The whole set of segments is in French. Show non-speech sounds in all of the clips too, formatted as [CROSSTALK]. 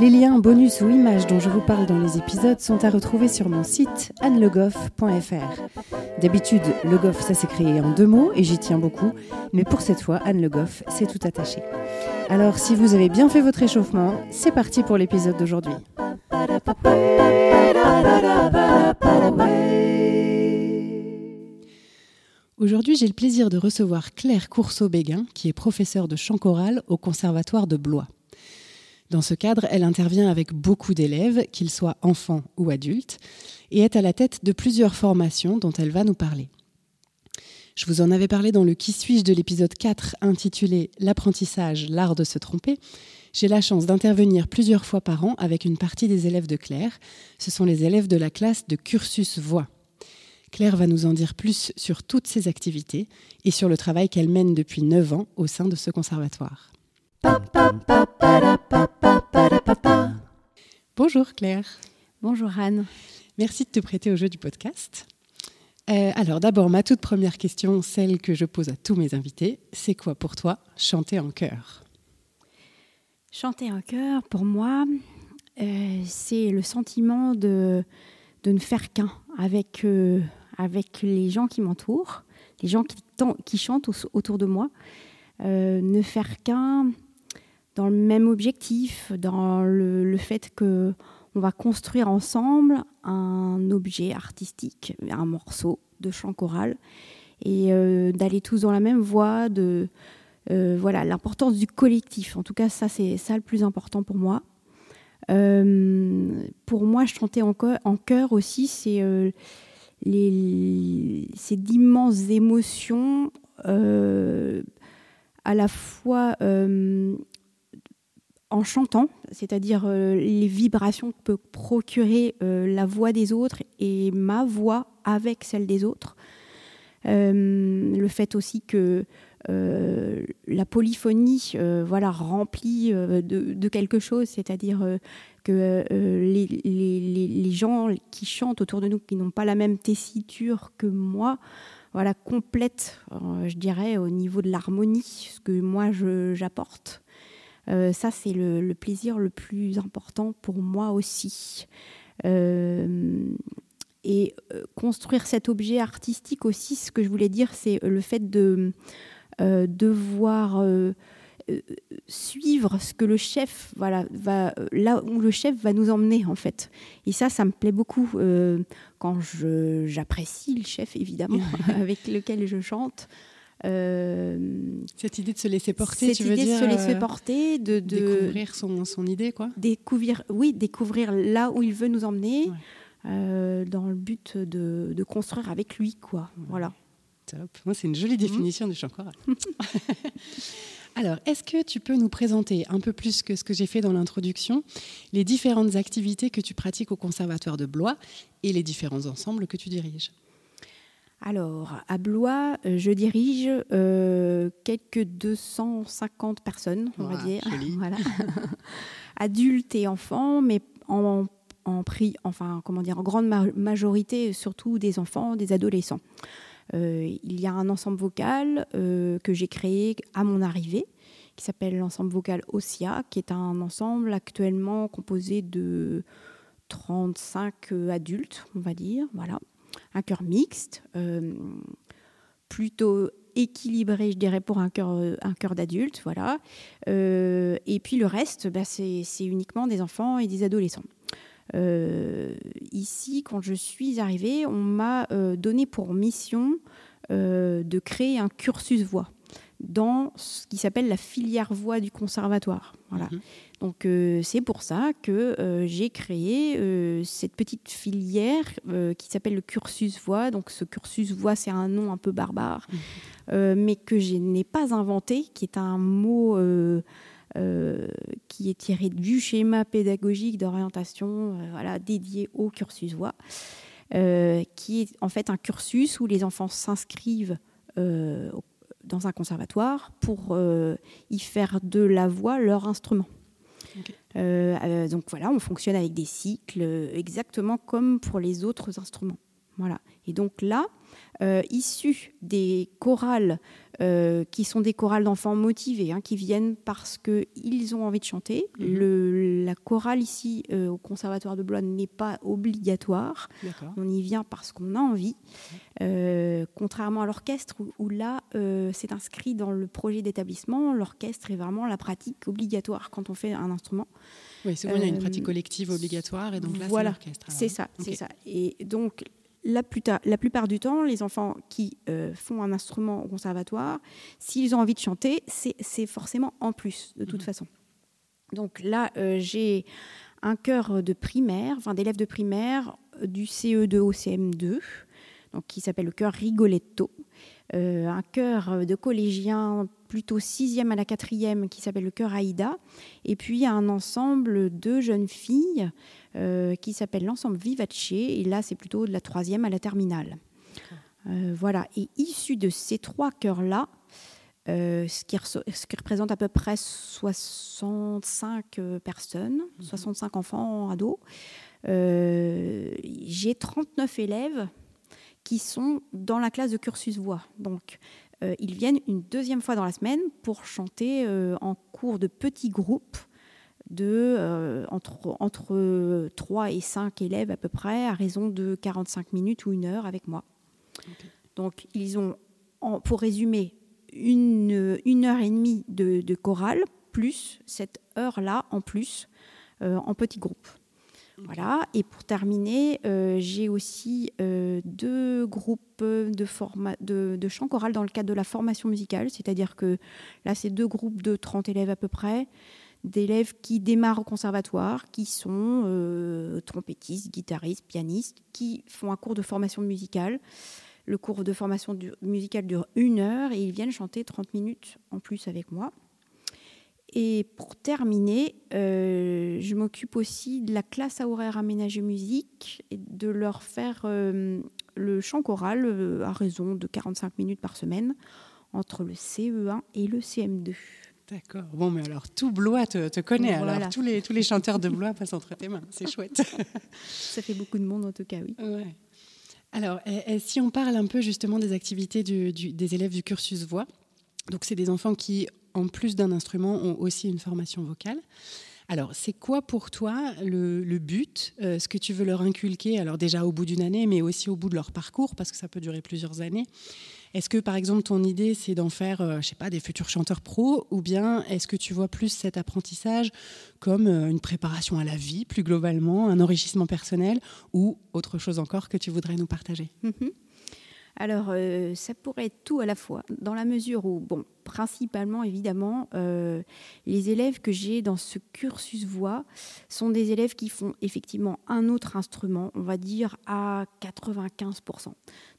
Les liens, bonus ou images dont je vous parle dans les épisodes sont à retrouver sur mon site annelegoff.fr. D'habitude, Le Goff, ça s'est créé en deux mots et j'y tiens beaucoup, mais pour cette fois, Anne Le Goff, c'est tout attaché. Alors, si vous avez bien fait votre échauffement, c'est parti pour l'épisode d'aujourd'hui. Aujourd'hui, j'ai le plaisir de recevoir Claire Courceau-Béguin, qui est professeure de chant choral au Conservatoire de Blois. Dans ce cadre, elle intervient avec beaucoup d'élèves, qu'ils soient enfants ou adultes, et est à la tête de plusieurs formations dont elle va nous parler. Je vous en avais parlé dans le Qui suis-je de l'épisode 4 intitulé L'apprentissage, l'art de se tromper. J'ai la chance d'intervenir plusieurs fois par an avec une partie des élèves de Claire. Ce sont les élèves de la classe de cursus voix. Claire va nous en dire plus sur toutes ses activités et sur le travail qu'elle mène depuis 9 ans au sein de ce conservatoire. Bonjour Claire. Bonjour Anne. Merci de te prêter au jeu du podcast. Euh, alors d'abord, ma toute première question, celle que je pose à tous mes invités, c'est quoi pour toi chanter en chœur? Chanter en chœur, pour moi, euh, c'est le sentiment de, de ne faire qu'un avec, euh, avec les gens qui m'entourent, les gens qui, qui chantent autour de moi. ne faire qu'un dans le même objectif, dans le, fait que on va construire ensemble un objet artistique, un morceau de chant choral, et euh, d'aller tous dans la même voie, de euh, voilà l'importance du collectif. En tout cas, ça c'est ça le plus important pour moi. Euh, pour moi, chanter en en chœur aussi, c'est c'est d'immenses émotions à la fois en chantant, c'est-à-dire euh, les vibrations que peut procurer euh, la voix des autres et ma voix avec celle des autres. Euh, le fait aussi que la polyphonie voilà, remplit de, quelque chose, c'est-à-dire que les, les, gens qui chantent autour de nous, qui n'ont pas la même tessiture que moi, voilà, complètent, je dirais, au niveau de l'harmonie, ce que moi j'apporte. Euh, ça, c'est le, plaisir le plus important pour moi aussi. Euh, et euh, construire cet objet artistique aussi, ce que je voulais dire, c'est le fait de devoir suivre ce que le chef, voilà, va, là où le chef va nous emmener en fait. Et ça, ça me plaît beaucoup quand j'apprécie le chef évidemment [LAUGHS] avec lequel je chante. Euh, Cette idée de se laisser porter, Cette tu veux idée dire de se laisser euh, porter, de, découvrir son, son, idée, quoi. Découvrir, oui, découvrir là où il veut nous emmener, euh, dans le but de, de, construire avec lui, quoi. Voilà. Top. Moi, c'est une jolie définition du chant choral. [LAUGHS] Alors, est-ce que tu peux nous présenter un peu plus que ce que j'ai fait dans l'introduction, les différentes activités que tu pratiques au Conservatoire de Blois et les différents ensembles que tu diriges? Alors, à Blois, euh, je dirige euh, quelques 250 personnes, on va dire. [LAUGHS] voilà. [LAUGHS] Adultes et enfants, mais en, prix, enfin, comment dire, en grande majorité, surtout des enfants, des adolescents. Euh, il y a un ensemble vocal que j'ai créé à mon arrivée, qui s'appelle l'ensemble vocal OSIA, qui est un ensemble actuellement composé de 35 adultes, on va dire. Voilà un cœur mixte, euh, plutôt équilibré, je dirais, pour un cœur, euh, d'adulte. Voilà. Euh, et puis le reste, bah, c'est uniquement des enfants et des adolescents. ici, quand je suis arrivée, on m'a donné pour mission de créer un cursus voix dans ce qui s'appelle la filière voix du conservatoire. Voilà. Mhm. Donc euh, c'est pour ça que euh, j'ai créé euh, cette petite filière qui s'appelle le cursus voix. Donc ce cursus voix, c'est un nom un peu barbare, mhm. mais que je n'ai pas inventé, qui est un mot qui est tiré du schéma pédagogique d'orientation voilà, dédié au cursus voix, qui est en fait un cursus où les enfants s'inscrivent dans un conservatoire pour y faire de la voix leur instrument. donc voilà, on fonctionne avec des cycles exactement comme pour les autres instruments. Voilà. Et donc là, euh, issus des chorales euh, qui sont des chorales d'enfants motivés, hein, qui viennent parce qu'ils ont envie de chanter. Mhm. la chorale ici euh, au Conservatoire de Blois n'est pas obligatoire. On y vient parce qu'on a envie. contrairement à l'orchestre où, là, c'est inscrit dans le projet d'établissement. L'orchestre est vraiment la pratique obligatoire quand on fait un instrument. Oui, souvent il y a une pratique collective obligatoire et donc là voilà, c'est l'orchestre. C'est ça, c'est ça. Et donc la, plupart du temps, les enfants qui euh, font un instrument au conservatoire, s'ils ont envie de chanter, c'est forcément en plus, de toute mhm. façon. Donc là, euh, j'ai un chœur de primaire, enfin d'élèves de primaire euh, du CE2 au CM2, donc qui s'appelle le chœur Rigoletto. Un chœur de collégiens plutôt sixième à la quatrième qui s'appelle le chœur Aïda, et puis un ensemble de jeunes filles euh, qui s'appelle l'ensemble Vivace, et là c'est plutôt de la troisième à la terminale. Euh, voilà, et issu de ces trois chœurs-là, euh, ce, qui ce, qui représente à peu près 65 personnes, 65 mhm. enfants, ados, j'ai 39 élèves qui sont dans la classe de cursus voix. Donc, ils viennent une deuxième fois dans la semaine pour chanter en cours de petits groupes de euh, entre, entre 3 et 5 élèves à peu près, à raison de 45 minutes ou une heure avec moi. Donc, ils ont, pour résumer, une, une, heure et demie de, de chorale, plus cette heure-là en plus, euh, en petits groupes. Voilà. Et pour terminer, euh, j'ai aussi deux groupes de, format, de, de chant choral dans le cadre de la formation musicale, c'est-à-dire que là, c'est deux groupes de 30 élèves à peu près d'élèves qui démarrent au conservatoire, qui sont euh, trompettistes, guitaristes, pianistes, qui font un cours de formation musicale. Le cours de formation musicale dure une heure et ils viennent chanter 30 minutes en plus avec moi. Et pour terminer, euh, je m'occupe aussi de la classe à horaire aménagée musique et de leur faire euh, le chant choral à raison de 45 minutes par semaine entre le CE1 et le CM2. D'accord. Bon, mais alors tout Blois te, connaît. Alors tous les, tous les chanteurs de Blois passent entre tes mains. C'est chouette. [LAUGHS] Ça fait beaucoup de monde en tout cas, oui. Alors, si on parle un peu justement des activités des élèves du cursus voix, donc c'est des enfants qui, en plus d'un instrument, ont aussi une formation vocale. Alors, c'est quoi pour toi le, but, euh, ce que tu veux leur inculquer, alors déjà au bout d'une année, mais aussi au bout de leur parcours, parce que ça peut durer plusieurs années? Est-ce que, par exemple, ton idée, c'est d'en faire, euh, je sais pas, des futurs chanteurs pros, ou bien est-ce que tu vois plus cet apprentissage comme euh, une préparation à la vie, plus globalement, un enrichissement personnel, ou autre chose encore que tu voudrais nous partager? Mhm. Alors, euh, ça pourrait être tout à la fois, dans la mesure où, bon, principalement, évidemment, euh, les élèves que j'ai dans ce cursus voix sont des élèves qui font effectivement un autre instrument, on va dire à 95%.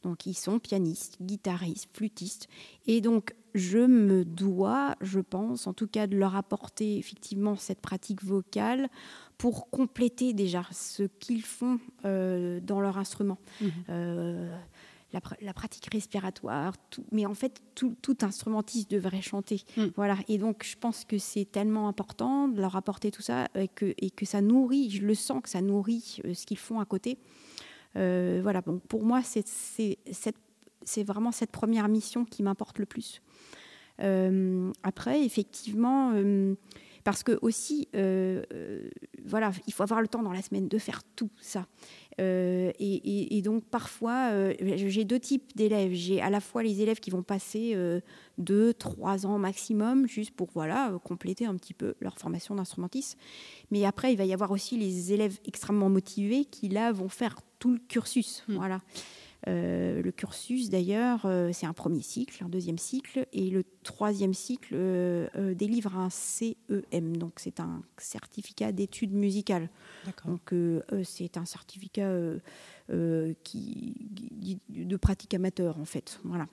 Donc, ils sont pianistes, guitaristes, flûtistes. Et donc, je me dois, je pense, en tout cas, de leur apporter effectivement cette pratique vocale pour compléter déjà ce qu'ils font euh, dans leur instrument. Mmh la, pratique respiratoire, mais en fait, tout, instrumentiste devrait chanter. Hmm. Voilà. Et donc, je pense que c'est tellement important de leur apporter tout ça et que, et que ça nourrit, je le sens que ça nourrit euh, ce qu'ils font à côté. Euh, voilà. Bon, pour moi, c'est vraiment cette première mission qui m'importe le plus. Euh, après, effectivement, parce que aussi, voilà, il faut avoir le temps dans la semaine de faire tout ça. Euh, et, donc parfois, euh, j'ai deux types d'élèves. J'ai à la fois les élèves qui vont passer euh, deux, trois ans maximum, juste pour voilà compléter un petit peu leur formation d'instrumentiste. Mais après, il va y avoir aussi les élèves extrêmement motivés qui là vont faire tout le cursus. Hmm. Voilà. Euh, le cursus, d'ailleurs, euh, c'est un premier cycle, un deuxième cycle, et le troisième cycle euh, délivre un CEM, donc c'est un certificat d'études musicales. Donc c'est un certificat qui, de pratique amateur, en fait. Voilà.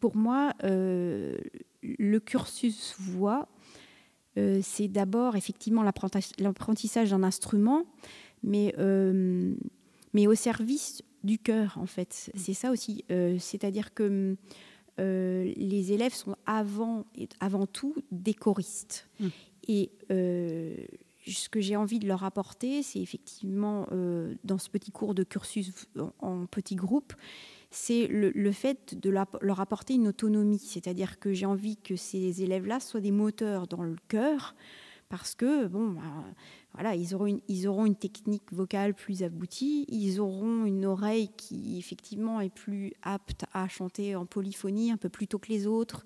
Pour moi, le cursus voix, c'est d'abord effectivement l'apprentissage d'un instrument, mais, mais au service du cœur, en fait. Mm. C'est ça aussi. C'est-à-dire que les élèves sont avant, avant tout des choristes. Mm. Et ce que j'ai envie de leur apporter, c'est effectivement dans ce petit cours de cursus en, en petit groupe, c'est le, fait de leur apporter une autonomie. C'est-à-dire que j'ai envie que ces élèves-là soient des moteurs dans le cœur, parce que, bon, bah, voilà, ils auront, une, ils auront une technique vocale plus aboutie, ils auront une oreille qui, effectivement, est plus apte à chanter en polyphonie un peu plus tôt que les autres,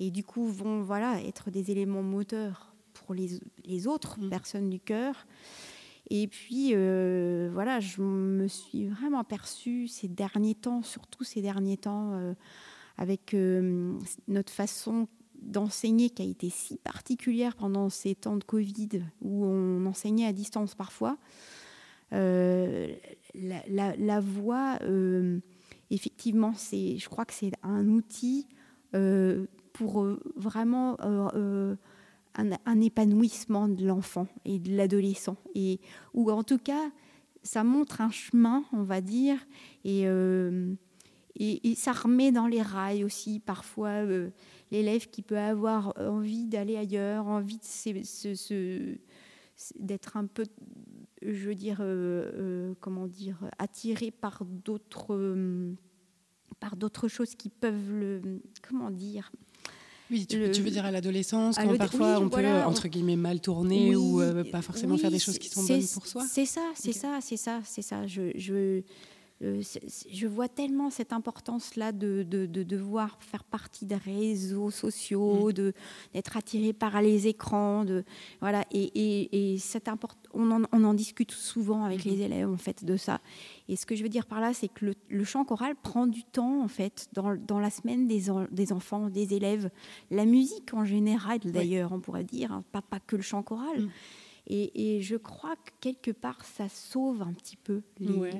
et du coup, vont, voilà, être des éléments moteurs pour les, les autres mmh. personnes du cœur. Et puis, euh, voilà, je me suis vraiment aperçue ces derniers temps, surtout ces derniers temps, euh, avec euh, notre façon d'enseigner qui a été si particulière pendant ces temps de Covid, où on enseignait à distance parfois. la, voix, effectivement, c'est, je crois que c'est un outil pour vraiment un, épanouissement de l'enfant et de l'adolescent. Et, ou en tout cas, ça montre un chemin, on va dire, et, euh, et, ça remet dans les rails aussi parfois euh, l'élève qui peut avoir envie d'aller ailleurs, envie d'être un peu, je veux dire, euh, comment dire, attiré par d'autres, par d'autres choses qui peuvent le, comment dire, oui, tu, veux dire à l'adolescence, quand parfois on peut, entre guillemets, mal tourner ou euh, pas forcément faire des choses qui sont bonnes pour soi C'est ça, c'est ça, c'est ça, c'est ça. Je, je, euh, je vois tellement cette importance-là de, de, de, devoir faire partie des réseaux sociaux, mm. de d'être attiré par les écrans, de voilà. Et, et, et on, en, on, en, discute souvent avec les mm-hmm. élèves en fait de ça. Et ce que je veux dire par là, c'est que le, chant choral prend du temps en fait dans, dans la semaine des, des, enfants, des élèves. La musique en général, d'ailleurs, on pourrait dire, hein, pas, pas que le chant choral. Mm. Et, et, je crois que quelque part, ça sauve un petit peu les,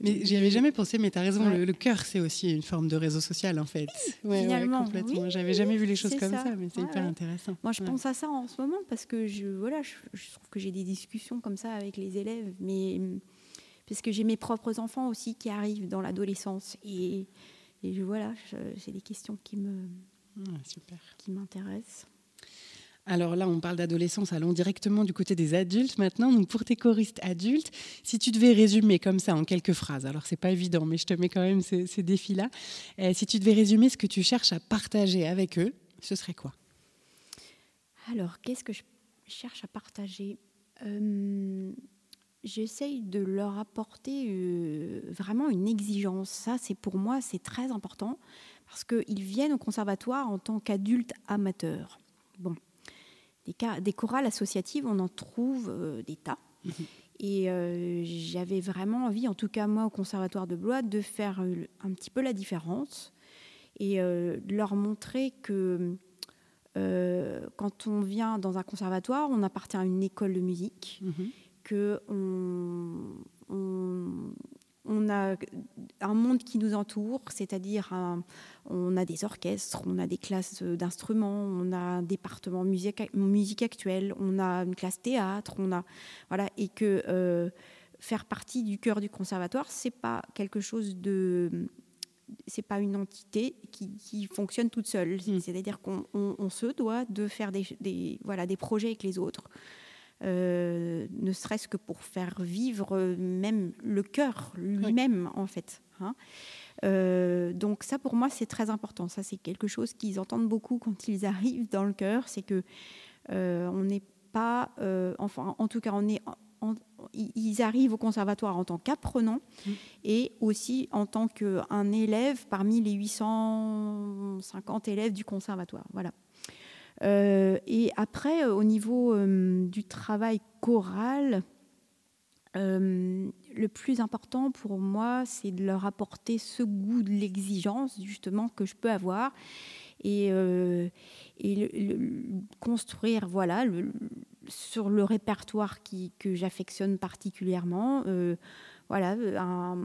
mais j'y avais jamais pensé, mais tu as raison, le, cœur, c'est aussi une forme de réseau social, en fait. Ouais, Finalement, complètement. J'avais jamais vu les choses comme ça, mais c'est hyper intéressant. Moi, je pense à ça en ce moment parce que je, voilà, je, trouve que j'ai des discussions comme ça avec les élèves, mais parce que j'ai mes propres enfants aussi qui arrivent dans l'adolescence. Et, et je, voilà, c'est des questions qui me, super. qui m'intéressent. Alors là, on parle d'adolescence, allons directement du côté des adultes maintenant. Donc pour tes choristes adultes, si tu devais résumer comme ça en quelques phrases, alors c'est pas évident, mais je te mets quand même ces, défis-là. Euh, si tu devais résumer ce que tu cherches à partager avec eux, ce serait quoi? Alors, qu'est-ce que je cherche à partager? Euh, J'essaye de leur apporter euh, vraiment une exigence. Ça, c'est pour moi, c'est très important parce qu'ils viennent au conservatoire en tant qu'adultes amateurs. Bon, des, chorales associatives, on en trouve euh, des tas. Mhm. Et euh, j'avais vraiment envie, en tout cas moi au Conservatoire de Blois, de faire euh, un petit peu la différence et de leur montrer que quand on vient dans un conservatoire, on appartient à une école de musique, mhm. que on, on a un monde qui nous entoure, c'est-à-dire on a des orchestres, on a des classes d'instruments, on a un département musique, musique actuelle, on a une classe théâtre, on a voilà et que euh, faire partie du cœur du conservatoire, c'est pas quelque chose de c'est pas une entité qui, fonctionne toute seule. Mmh. C'est-à-dire qu'on se doit de faire des, voilà, des projets avec les autres. Euh, ne serait-ce que pour faire vivre même le cœur lui-même, en fait. Hein. Euh, donc ça, pour moi, c'est très important. Ça, c'est quelque chose qu'ils entendent beaucoup quand ils arrivent dans le cœur, c'est que euh, on n'est pas, enfin, en tout cas, on est ils arrivent au conservatoire en tant qu'apprenants mmh. et aussi en tant qu'un élève parmi les 850 élèves du conservatoire. Voilà. Euh, et après, euh, au niveau euh, du travail choral, le plus important pour moi, c'est de leur apporter ce goût de l'exigence, justement, que je peux avoir. Et, et construire, voilà, sur le répertoire que j'affectionne particulièrement, voilà, un,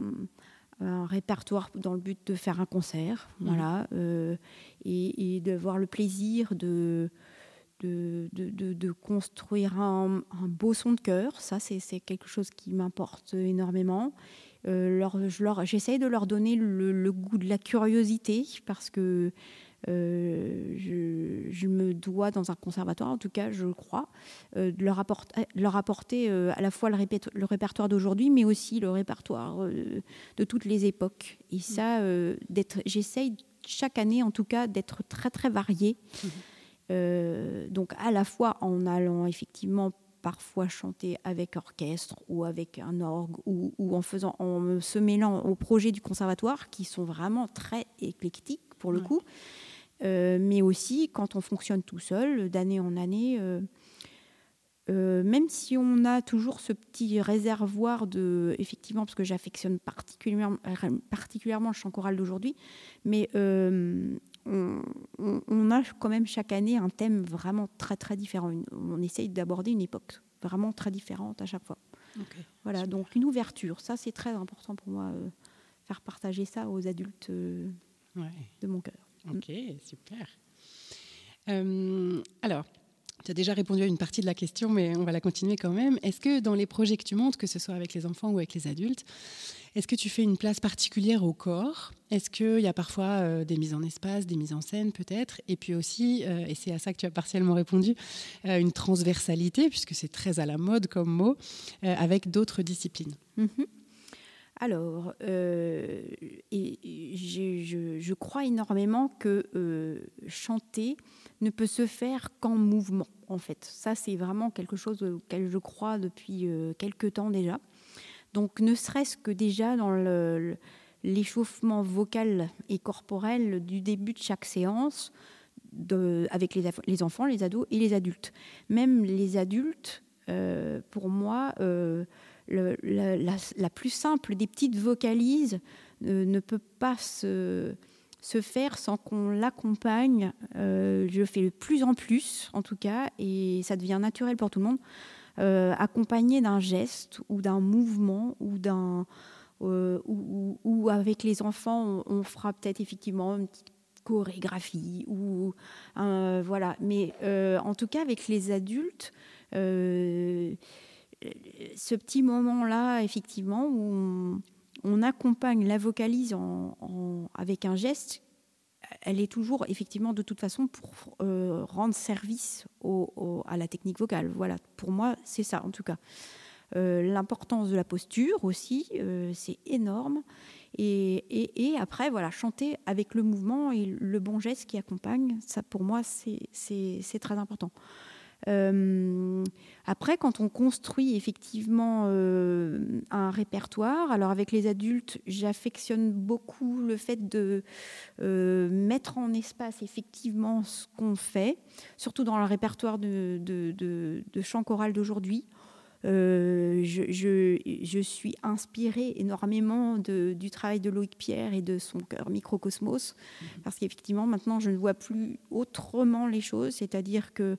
un répertoire dans le but de faire un concert, mmh. voilà, euh, et, de voir le plaisir de, de, de, construire un, beau son de cœur. Ça, c'est quelque chose qui m'importe énormément. Euh, leur, J'essaye de leur donner le, goût de la curiosité parce que euh, je, me dois, dans un conservatoire, en tout cas, je crois, euh, de leur apporter, leur apporter à la fois le, le répertoire d'aujourd'hui, mais aussi le répertoire de toutes les époques. Et ça, j'essaye chaque année, en tout cas, d'être très, très variée. Mmh. Euh, donc à la fois en allant effectivement parfois chanter avec orchestre ou avec un orgue ou, en faisant en se mêlant aux projets du conservatoire qui sont vraiment très éclectiques pour le coup euh, mais aussi quand on fonctionne tout seul d'année en année euh, même si on a toujours ce petit réservoir de, effectivement, parce que j'affectionne particulièrement, particulièrement le chant choral d'aujourd'hui, mais on, a quand même chaque année un thème vraiment très très différent. on essaye d'aborder une époque vraiment très différente à chaque fois. voilà, donc une ouverture, ça c'est très important pour moi, euh, faire partager ça aux adultes euh, de mon cœur. Ok, super. Euh, alors, tu as déjà répondu à une partie de la question, mais on va la continuer quand même. Est-ce que dans les projets que tu montes, que ce soit avec les enfants ou avec les adultes, est-ce que tu fais une place particulière au corps? Est-ce qu'il y a parfois euh, des mises en espace, des mises en scène peut-être? Et puis aussi, euh, et c'est à ça que tu as partiellement répondu, euh, une transversalité, puisque c'est très à la mode comme mot, avec d'autres disciplines. Mm-hmm. Alors, et je, crois énormément que chanter ne peut se faire qu'en mouvement, en fait. Ça, c'est vraiment quelque chose auquel je crois depuis quelques temps déjà. Donc ne serait-ce que déjà dans l'échauffement vocal et corporel du début de chaque séance, avec les, enfants, les ados et les adultes. Même les adultes, euh, pour moi, euh, la, plus simple des petites vocalises euh, ne peut pas se, faire sans qu'on l'accompagne. je le fais de plus en plus, en tout cas, et ça devient naturel pour tout le monde. Euh, accompagné d'un geste ou d'un mouvement ou d'un euh, ou, avec les enfants on, fera peut-être effectivement une petite chorégraphie ou voilà mais euh, en tout cas avec les adultes ce petit moment là effectivement où on, accompagne la vocalise avec un geste elle est toujours effectivement de toute façon pour euh, rendre service à la technique vocale. Voilà, pour moi, c'est ça en tout cas. Euh, l'importance de la posture aussi, euh, c'est énorme. Et, après, voilà, chanter avec le mouvement et le bon geste qui accompagne, ça pour moi, c'est très important. Euh, après, quand on construit effectivement euh, un répertoire, alors avec les adultes, j'affectionne beaucoup le fait de euh, mettre en espace effectivement ce qu'on fait, surtout dans le répertoire de, de, chant choral d'aujourd'hui. je, je, suis inspirée énormément du travail de Loïc Pierre et de son cœur microcosmos, mmh. parce qu'effectivement, maintenant, je ne vois plus autrement les choses, c'est-à-dire que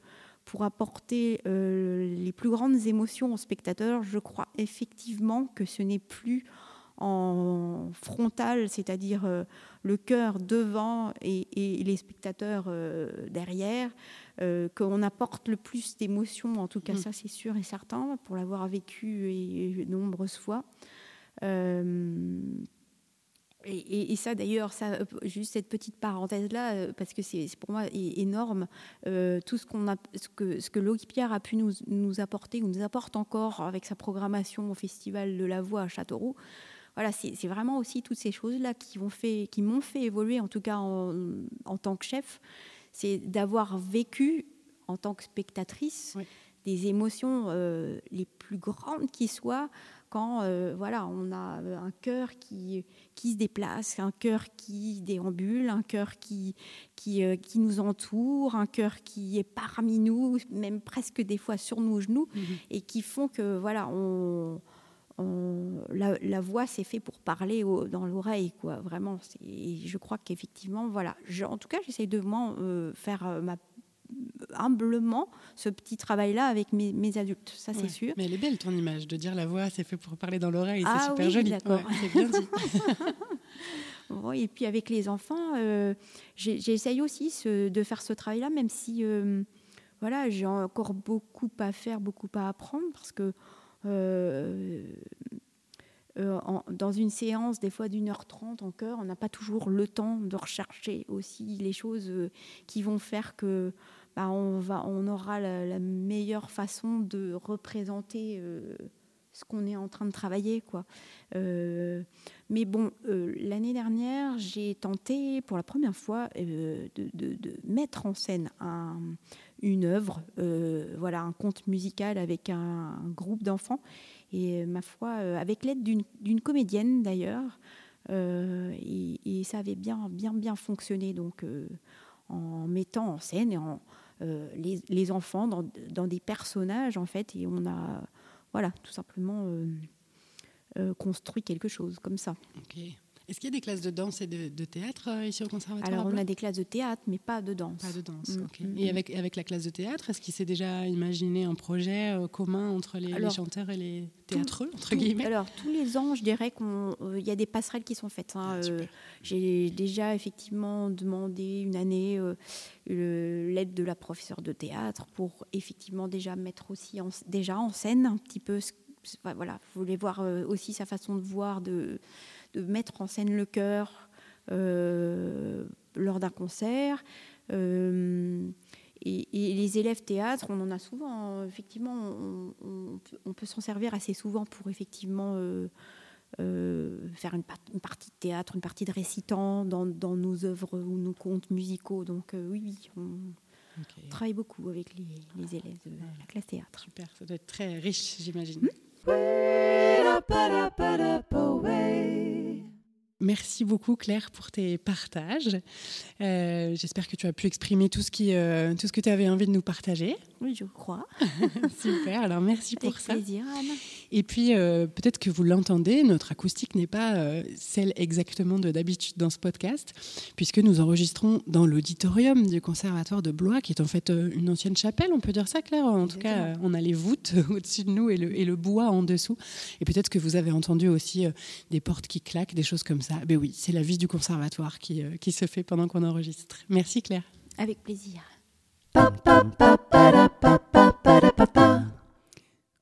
pour apporter euh, les plus grandes émotions aux spectateurs, je crois effectivement que ce n'est plus en frontal, c'est-à-dire euh, le cœur devant et, les spectateurs euh, derrière, qu'on apporte le plus d'émotions, en tout cas mmh. ça c'est sûr et certain, pour l'avoir vécu et, de nombreuses fois. Et, ça, d'ailleurs, ça, juste cette petite parenthèse-là, euh, parce que c'est pour moi énorme, euh, tout ce, qu'on a, ce que, ce que Pierre a pu nous, nous, apporter, ou nous apporte encore avec sa programmation au Festival de la Voix à Châteauroux. Voilà, c'est vraiment aussi toutes ces choses-là qui m'ont fait, qui fait évoluer, en tout cas en, en tant que chef. C'est d'avoir vécu en tant que spectatrice des émotions euh, les plus grandes qui soient quand euh, voilà, on a euh, un cœur qui, qui se déplace, un cœur qui déambule, un cœur qui, qui, euh, qui nous entoure, un cœur qui est parmi nous, même presque des fois sur nos genoux, mhm. et qui font que voilà, on, la, voix c'est fait pour parler dans l'oreille, quoi. Vraiment, je crois qu'effectivement, voilà. en tout cas, j'essaie de moi, faire ma humblement ce petit travail-là avec mes, adultes, ça c'est sûr. Mais elle est belle ton image, de dire la voix c'est fait pour parler dans l'oreille, c'est ah super joli. D'accord. c'est bien dit. [LAUGHS] et puis avec les enfants, euh, j'essaye aussi de faire ce travail-là, même si euh, voilà, j'ai encore beaucoup à faire, beaucoup à apprendre parce que euh, euh, dans une séance, des fois d'une heure trente en chœur, on n'a pas toujours le temps de rechercher aussi les choses euh, qui vont faire que bah, on, aura la, meilleure façon de représenter ce qu'on est en train de travailler. Quoi. mais bon, l'année dernière, j'ai tenté pour la première fois de, mettre en scène un, une œuvre, euh, voilà, un conte musical avec un, groupe d'enfants. Et euh, ma foi, euh, avec l'aide d'une comédienne d'ailleurs, et, ça avait bien, bien, bien fonctionné. Donc, en mettant en scène et en, les, enfants dans, dans, des personnages, en fait, et on a, voilà, tout simplement construit quelque chose comme ça. Est-ce qu'il y a des classes de danse et de, théâtre euh, ici au conservatoire Alors, on a des classes de théâtre, mais pas de danse. Pas de danse, mm, ok. Mm, et mm. avec, avec la classe de théâtre, est-ce qu'il s'est déjà imaginé un projet euh, commun entre les, chanteurs et les théâtreux, entre guillemets? Alors, tous les ans, je dirais qu'il euh, y a des passerelles qui sont faites. Hein, ah, j'ai déjà effectivement demandé une année l'aide de la professeure de théâtre pour effectivement déjà mettre aussi en, déjà en scène un petit peu. Voilà, vous voulez voir aussi sa façon de voir de de mettre en scène le chœur euh, lors d'un concert. Euh, et, les élèves théâtre, on en a souvent, effectivement, on, peut, s'en servir assez souvent pour effectivement euh, faire une, partie de théâtre, une partie de récitant dans, nos œuvres ou nos contes musicaux. Donc oui, oui, on, travaille beaucoup avec les, élèves de la classe théâtre. Super, ça doit être très riche, j'imagine. Hmm? Merci beaucoup Claire pour tes partages. Euh, j'espère que tu as pu exprimer euh, tout ce que tu avais envie de nous partager. Oui, je crois. [LAUGHS] Super, alors merci pour ça. plaisir, Anne. Et puis, euh, peut-être que vous l'entendez, notre acoustique n'est pas celle exactement de d'habitude dans ce podcast, puisque nous enregistrons dans l'auditorium du Conservatoire de Blois, qui est en fait une ancienne chapelle, on peut dire ça Claire? En tout cas, on a les voûtes [LAUGHS] au-dessus de nous et le, et le bois en dessous. Et peut-être que vous avez entendu aussi des portes qui claquent, des choses comme ça. Ben oui, c'est la vie du conservatoire qui, euh, qui se fait pendant qu'on enregistre. Merci Claire. Avec plaisir.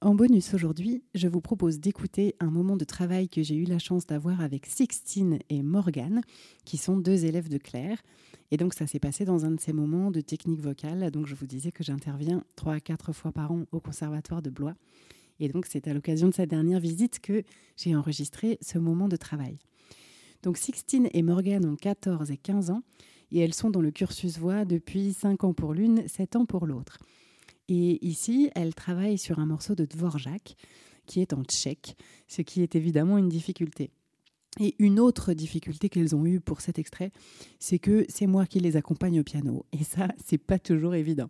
En bonus aujourd'hui, je vous propose d'écouter un moment de travail que j'ai eu la chance d'avoir avec Sixtine et Morgane, qui sont deux élèves de Claire. Et donc ça s'est passé dans un de ces moments de technique vocale. Donc je vous disais que j'interviens trois à quatre fois par an au Conservatoire de Blois. Et donc c'est à l'occasion de cette dernière visite que j'ai enregistré ce moment de travail. Donc Sixtine et Morgane ont 14 et 15 ans et elles sont dans le cursus voix depuis 5 ans pour l'une, 7 ans pour l'autre. Et ici, elles travaillent sur un morceau de Dvorak qui est en tchèque, ce qui est évidemment une difficulté. Et une autre difficulté qu'elles ont eue pour cet extrait, c'est que c'est moi qui les accompagne au piano. Et ça, c'est pas toujours évident.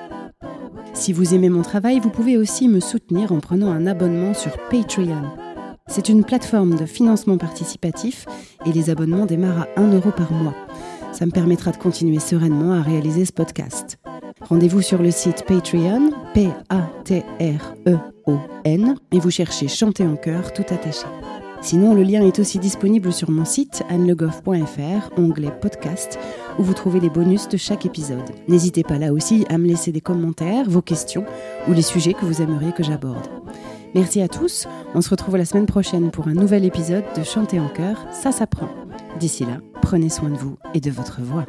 Si vous aimez mon travail, vous pouvez aussi me soutenir en prenant un abonnement sur Patreon. C'est une plateforme de financement participatif et les abonnements démarrent à 1 euro par mois. Ça me permettra de continuer sereinement à réaliser ce podcast. Rendez-vous sur le site Patreon, P-A-T-R-E-O-N, et vous cherchez Chanter en chœur tout attaché. Sinon, le lien est aussi disponible sur mon site annelegoff.fr, onglet podcast, où vous trouvez les bonus de chaque épisode. N'hésitez pas là aussi à me laisser des commentaires, vos questions ou les sujets que vous aimeriez que j'aborde. Merci à tous, on se retrouve la semaine prochaine pour un nouvel épisode de Chanter en chœur, ça s'apprend. D'ici là, prenez soin de vous et de votre voix.